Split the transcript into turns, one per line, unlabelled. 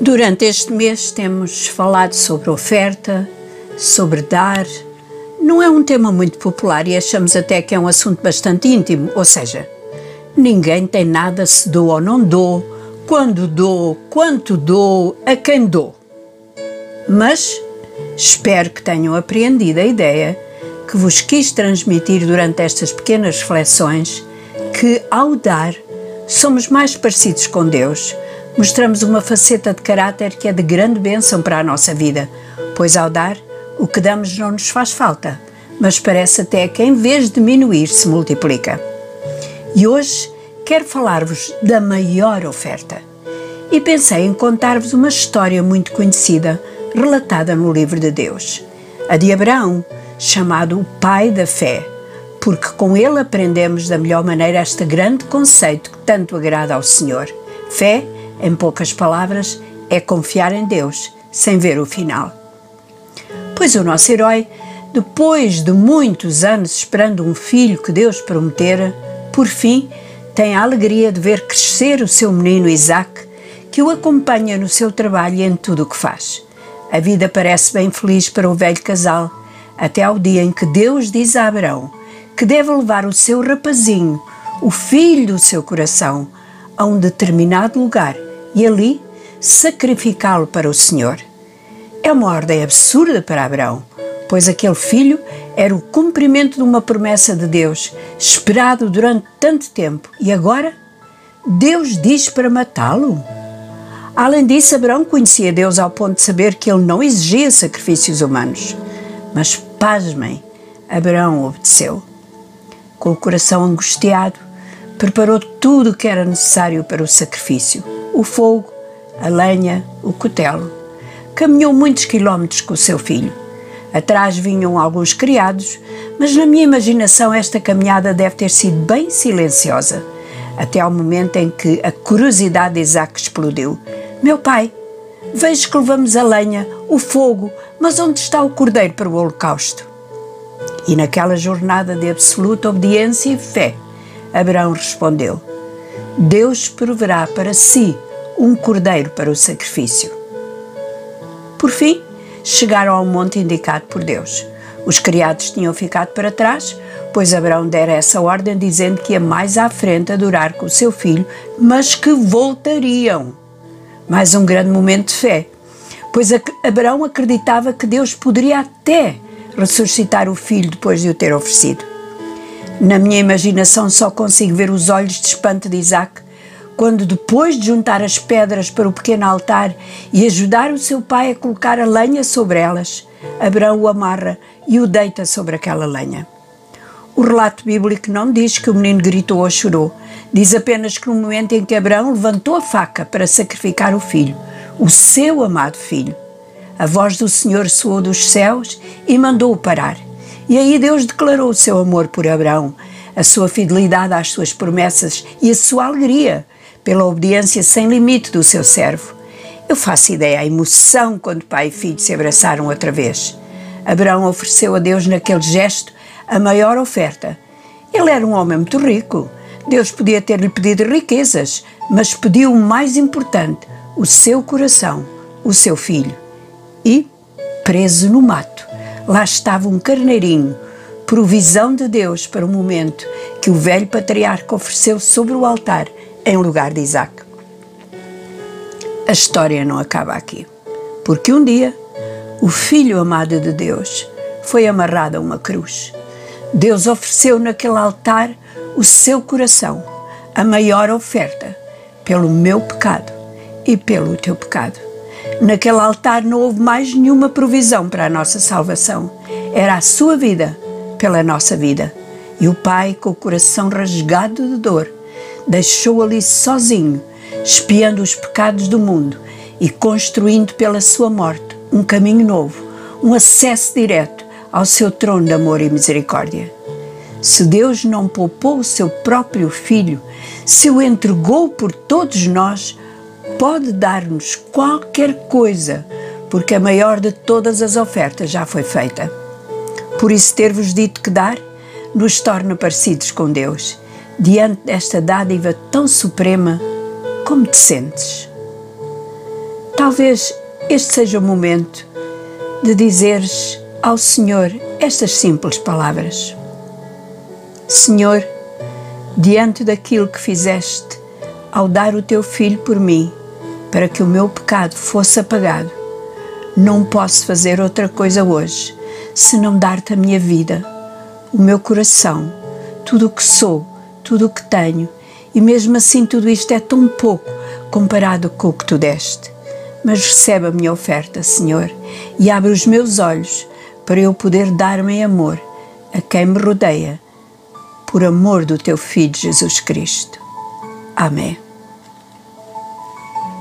Durante este mês temos falado sobre oferta, sobre dar. Não é um tema muito popular e achamos até que é um assunto bastante íntimo, ou seja, ninguém tem nada se dou ou não dou, quando dou, quanto dou, a quem dou. Mas espero que tenham apreendido a ideia que vos quis transmitir durante estas pequenas reflexões que, ao dar, somos mais parecidos com Deus mostramos uma faceta de caráter que é de grande bênção para a nossa vida, pois ao dar, o que damos não nos faz falta, mas parece até que em vez de diminuir se multiplica. E hoje quero falar-vos da maior oferta. E pensei em contar-vos uma história muito conhecida, relatada no livro de Deus, a de Abraão, chamado o pai da fé, porque com ele aprendemos da melhor maneira este grande conceito que tanto agrada ao Senhor. Fé em poucas palavras, é confiar em Deus sem ver o final. Pois o nosso herói, depois de muitos anos esperando um filho que Deus prometera, por fim tem a alegria de ver crescer o seu menino Isaac, que o acompanha no seu trabalho e em tudo o que faz. A vida parece bem feliz para o velho casal, até ao dia em que Deus diz a Abraão que deve levar o seu rapazinho, o filho do seu coração, a um determinado lugar e ali sacrificá-lo para o Senhor. É uma ordem absurda para Abraão, pois aquele filho era o cumprimento de uma promessa de Deus, esperado durante tanto tempo, e agora Deus diz para matá-lo. Além disso, Abraão conhecia Deus ao ponto de saber que ele não exigia sacrifícios humanos. Mas, pasmem, Abraão obedeceu. Com o coração angustiado, preparou tudo o que era necessário para o sacrifício o fogo, a lenha, o cutelo. Caminhou muitos quilómetros com o seu filho. Atrás vinham alguns criados, mas na minha imaginação esta caminhada deve ter sido bem silenciosa, até ao momento em que a curiosidade de Isaac explodiu. Meu pai, vejo que levamos a lenha, o fogo, mas onde está o cordeiro para o holocausto? E naquela jornada de absoluta obediência e fé, Abraão respondeu: Deus proverá para si um cordeiro para o sacrifício. Por fim, chegaram ao monte indicado por Deus. Os criados tinham ficado para trás, pois Abraão dera essa ordem dizendo que ia mais à frente adorar com o seu filho, mas que voltariam. Mais um grande momento de fé, pois Abraão acreditava que Deus poderia até ressuscitar o filho depois de o ter oferecido. Na minha imaginação só consigo ver os olhos de espanto de Isaac quando, depois de juntar as pedras para o pequeno altar e ajudar o seu pai a colocar a lenha sobre elas, Abraão o amarra e o deita sobre aquela lenha. O relato bíblico não diz que o menino gritou ou chorou, diz apenas que no momento em que Abraão levantou a faca para sacrificar o filho, o seu amado filho, a voz do Senhor soou dos céus e mandou-o parar. E aí Deus declarou o seu amor por Abraão, a sua fidelidade às suas promessas e a sua alegria pela obediência sem limite do seu servo. Eu faço ideia a emoção quando pai e filho se abraçaram outra vez. Abraão ofereceu a Deus naquele gesto a maior oferta. Ele era um homem muito rico. Deus podia ter-lhe pedido riquezas, mas pediu o mais importante, o seu coração, o seu filho. E, preso no mato, lá estava um carneirinho, provisão de Deus para o momento que o velho patriarca ofereceu sobre o altar em lugar de Isaac. A história não acaba aqui, porque um dia o filho amado de Deus foi amarrado a uma cruz. Deus ofereceu naquele altar o seu coração, a maior oferta, pelo meu pecado e pelo teu pecado. Naquele altar não houve mais nenhuma provisão para a nossa salvação. Era a sua vida pela nossa vida. E o Pai, com o coração rasgado de dor, deixou ali sozinho, espiando os pecados do mundo e construindo pela sua morte um caminho novo, um acesso direto ao seu trono de amor e misericórdia. Se Deus não poupou o seu próprio Filho, se o entregou por todos nós, pode dar-nos qualquer coisa, porque a maior de todas as ofertas já foi feita. Por isso, ter-vos dito que dar nos torna parecidos com Deus diante desta dádiva tão suprema, como te sentes? Talvez este seja o momento de dizeres ao Senhor estas simples palavras: Senhor, diante daquilo que fizeste ao dar o teu filho por mim, para que o meu pecado fosse apagado, não posso fazer outra coisa hoje senão dar-te a minha vida, o meu coração, tudo o que sou, tudo o que tenho, e mesmo assim tudo isto é tão pouco comparado com o que tu deste. Mas recebe a minha oferta, Senhor, e abre os meus olhos para eu poder dar-me amor a quem me rodeia, por amor do teu Filho Jesus Cristo. Amém.